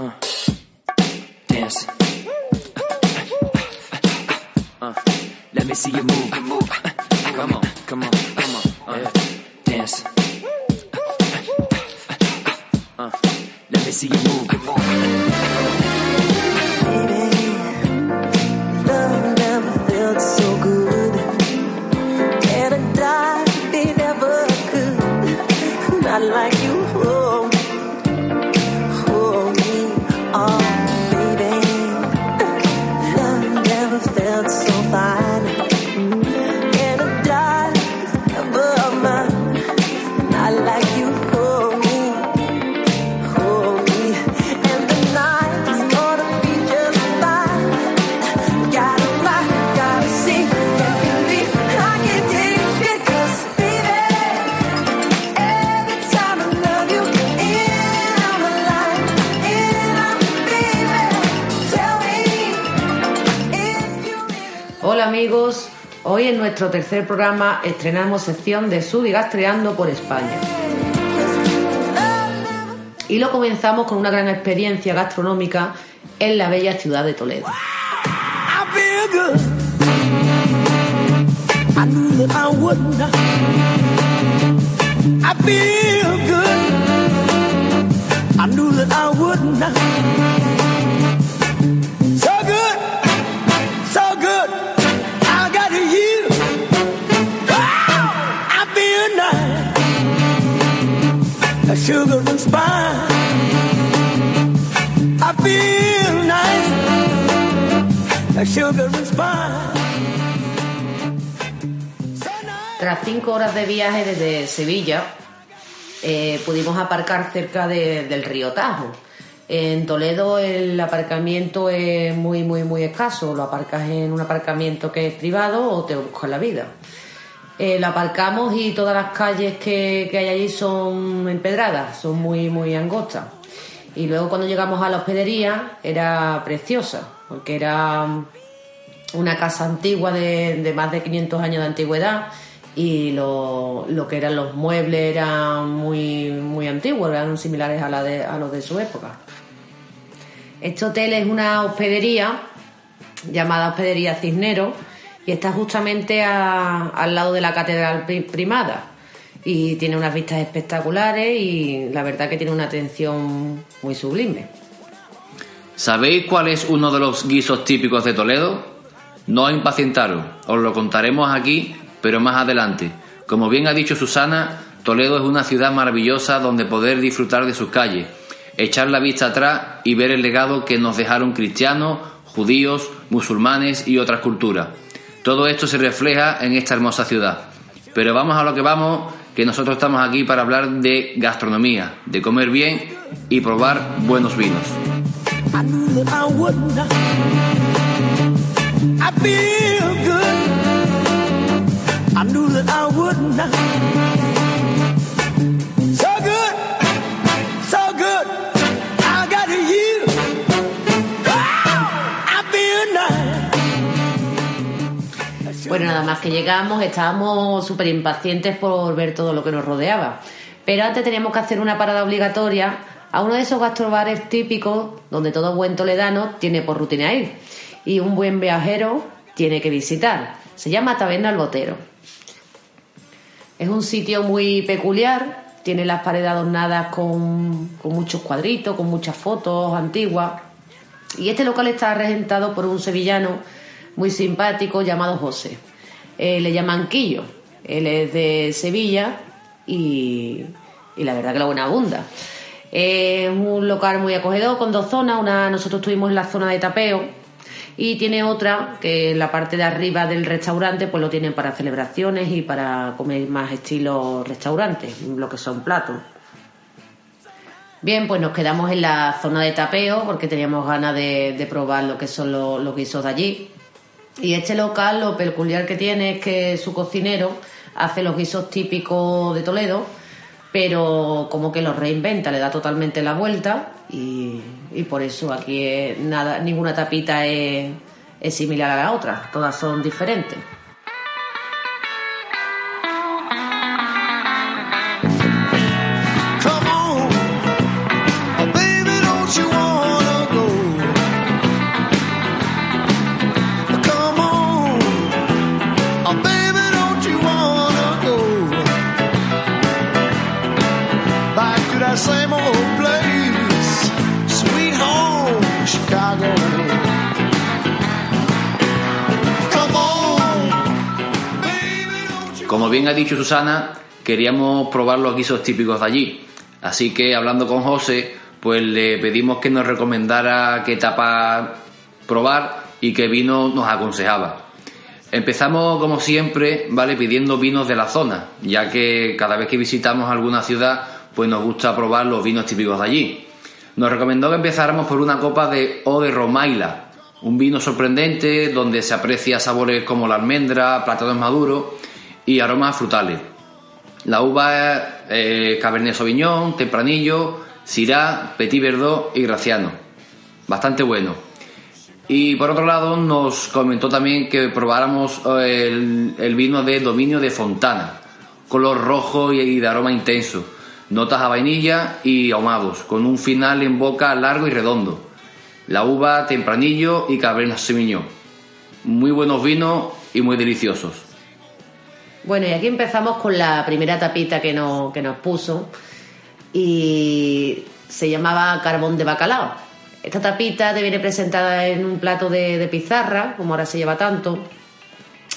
Uh, dance. Uh, uh, uh, let me see you move. Move. Come on, come on, come on. Uh, dance. Uh, let me see you move. Love hoy en nuestro tercer programa estrenamos sección de Sudigastreando por España. Y lo comenzamos con una gran experiencia gastronómica en la bella ciudad de Toledo. Sugar and spice. I feel nice like sugar and spice. So nice. Tras cinco horas de viaje desde Sevilla, eh, pudimos aparcar cerca de- del río Tajo. En Toledo el aparcamiento es muy, muy, muy escaso. Lo aparcas en un aparcamiento que es privado o te buscas la vida. Eh, lo aparcamos y todas las calles que, que hay allí son empedradas, son muy, muy angostas. Y luego cuando llegamos a la hospedería era preciosa, porque era una casa antigua de, de más de 500 años de antigüedad y lo, lo que eran los muebles eran muy, muy antiguos, eran similares a, la de, a los de su época. Este hotel es una hospedería llamada Hospedería Cisnero y está justamente a- al lado de la Catedral Pri- Primada y tiene unas vistas espectaculares y la verdad que tiene una atención muy sublime. ¿Sabéis cuál es uno de los guisos típicos de Toledo? No impacientaros, os lo contaremos aquí, pero más adelante. Como bien ha dicho Susana, Toledo es una ciudad maravillosa donde poder disfrutar de sus calles, echar la vista atrás y ver el legado que nos dejaron cristianos, judíos, musulmanes y otras culturas. Todo esto se refleja en esta hermosa ciudad. Pero vamos a lo que vamos, que nosotros estamos aquí para hablar de gastronomía, de comer bien y probar buenos vinos. Bueno, nada más que llegamos, estábamos súper impacientes por ver todo lo que nos rodeaba. Pero antes teníamos que hacer una parada obligatoria a uno de esos gastrobares típicos donde todo buen toledano tiene por rutina ir y un buen viajero tiene que visitar. Se llama Taberna El Botero. Es un sitio muy peculiar, tiene las paredes adornadas con, con muchos cuadritos, con muchas fotos antiguas. Y este local está regentado por un sevillano muy simpático llamado José. Eh, le llaman Quillo. Él es de Sevilla y, y la verdad que la buena abunda. Es un local muy acogedor con dos zonas. Una nosotros estuvimos en la zona de tapeo y tiene otra que en la parte de arriba del restaurante pues lo tienen para celebraciones y para comer más estilo restaurante, lo que son platos. Bien, pues nos quedamos en la zona de tapeo porque teníamos ganas de, probar lo que son los, los guisos de allí. Y este local lo peculiar que tiene es que su cocinero hace los guisos típicos de Toledo, pero como que los reinventa, le da totalmente la vuelta y, y por eso aquí nada, ninguna tapita es, es similar a la otra, todas son diferentes. Como bien ha dicho Susana, queríamos probar los guisos típicos de allí. Así que hablando con José, pues le pedimos que nos recomendara qué tapa probar y qué vino nos aconsejaba. Empezamos como siempre, ¿vale? Pidiendo vinos de la zona, ya que cada vez que visitamos alguna ciudad, pues nos gusta probar los vinos típicos de allí. Nos recomendó que empezáramos por una copa de O de Romaila, un vino sorprendente donde se aprecia sabores como la almendra, plátanos maduros y aromas frutales. La uva es eh, Cabernet Sauvignon, Tempranillo, Syrah, Petit Verdot y Graciano. Bastante bueno. Y por otro lado nos comentó también que probáramos eh, el, vino de Dominio de Fontana, color rojo y de aroma intenso, notas a vainilla y ahumados, con un final en boca largo y redondo. La uva Tempranillo y Cabernet Sauvignon. Muy buenos vinos y muy deliciosos. Bueno, y aquí empezamos con la primera tapita que nos, que nos puso y se llamaba carbón de bacalao. Esta tapita te viene presentada en un plato de, de pizarra, como ahora se lleva tanto,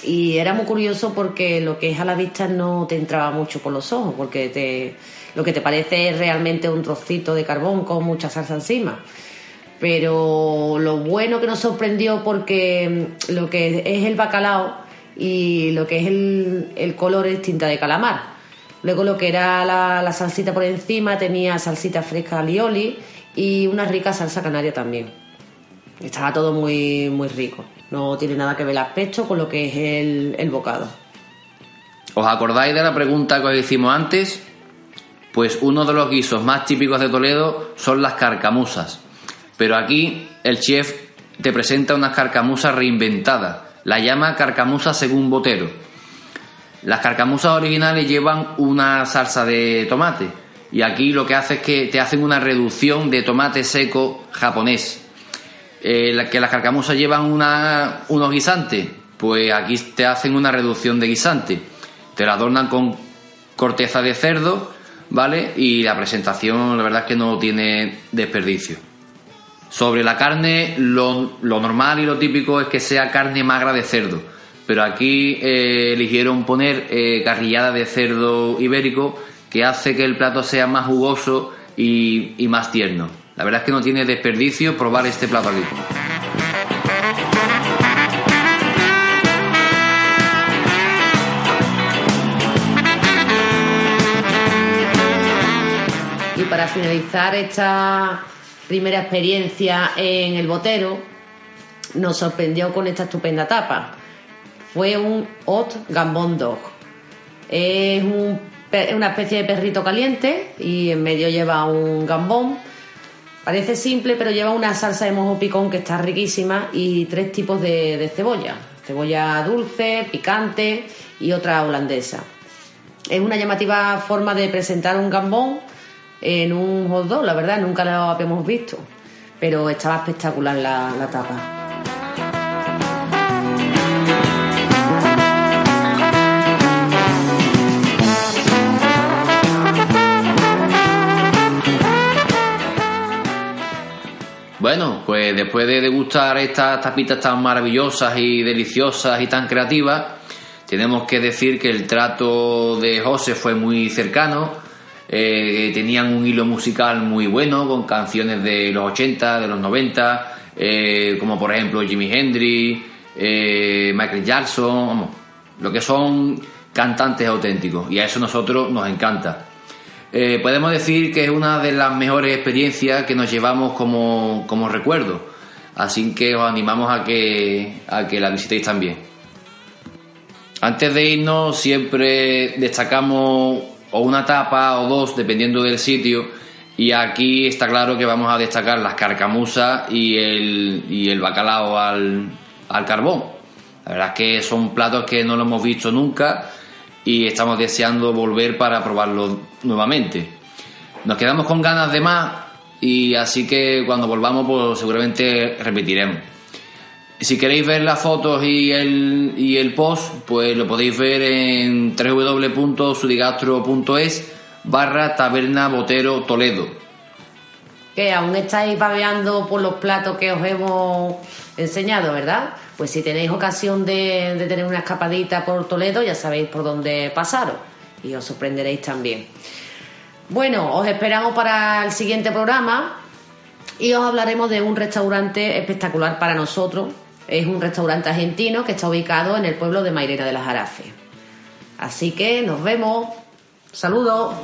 y era muy curioso porque lo que es a la vista no te entraba mucho por los ojos, porque te, lo que te parece es realmente un trocito de carbón con mucha salsa encima. Pero lo bueno que nos sorprendió porque lo que es el bacalao y lo que es el, el color es tinta de calamar. Luego lo que era la, la salsita por encima tenía salsita fresca alioli y una rica salsa canaria también. Estaba todo muy, muy rico. No tiene nada que ver el aspecto con lo que es el, el bocado. ¿Os acordáis de la pregunta que os hicimos antes? Pues uno de los guisos más típicos de Toledo son las carcamusas. Pero aquí el chef te presenta unas carcamusas reinventadas. La llama carcamusa según Botero. Las carcamusas originales llevan una salsa de tomate. Y aquí lo que hace es que te hacen una reducción de tomate seco japonés. Eh, que las carcamusas llevan una, unos guisantes, pues aquí te hacen una reducción de guisante. Te la adornan con corteza de cerdo, ¿vale? Y la presentación, la verdad es que no tiene desperdicio. Sobre la carne, lo, normal y lo típico es que sea carne magra de cerdo. Pero aquí eh, eligieron poner eh, carrillada de cerdo ibérico que hace que el plato sea más jugoso y, y más tierno. La verdad es que no tiene desperdicio probar este plato aquí. Y para finalizar esta primera experiencia en el botero, nos sorprendió con esta estupenda tapa. Fue un hot gambón dog. Es una especie de perrito caliente y en medio lleva un gambón. Parece simple, pero lleva una salsa de mojo picón que está riquísima y tres tipos de, de cebolla. Cebolla dulce, picante y otra holandesa. Es una llamativa forma de presentar un gambón en un hot dog, la verdad, nunca lo habíamos visto. Pero estaba espectacular la, tapa. Bueno, pues después de degustar estas tapitas tan maravillosas y deliciosas y tan creativas, tenemos que decir que el trato de José fue muy cercano. Eh, tenían un hilo musical muy bueno con canciones de los 80, de los 90, eh, como por ejemplo Jimi Hendrix, eh, Michael Jackson, vamos, lo que son cantantes auténticos. Y a eso nosotros nos encanta. Podemos decir que es una de las mejores experiencias que nos llevamos como, como recuerdo. Así que os animamos a que, a que la visitéis también. Antes de irnos, siempre destacamos o una tapa o dos, dependiendo del sitio. Y aquí está claro que vamos a destacar las carcamusas y el, y el bacalao al, al carbón. La verdad es que son platos que no lo hemos visto nunca y estamos deseando volver para probarlo nuevamente. Nos quedamos con ganas de más y así que cuando volvamos pues seguramente repetiremos. Si queréis ver las fotos y el, y el post, pues lo podéis ver en www.sudigastro.es barra taberna botero Toledo. Que aún estáis babeando por los platos que os hemos enseñado, ¿verdad? Pues si tenéis ocasión de, de tener una escapadita por Toledo, ya sabéis por dónde pasaros y os sorprenderéis también. Bueno, os esperamos para el siguiente programa y os hablaremos de un restaurante espectacular para nosotros. Es un restaurante argentino que está ubicado en el pueblo de Mairena de las Jarafes. Así que nos vemos. Saludos.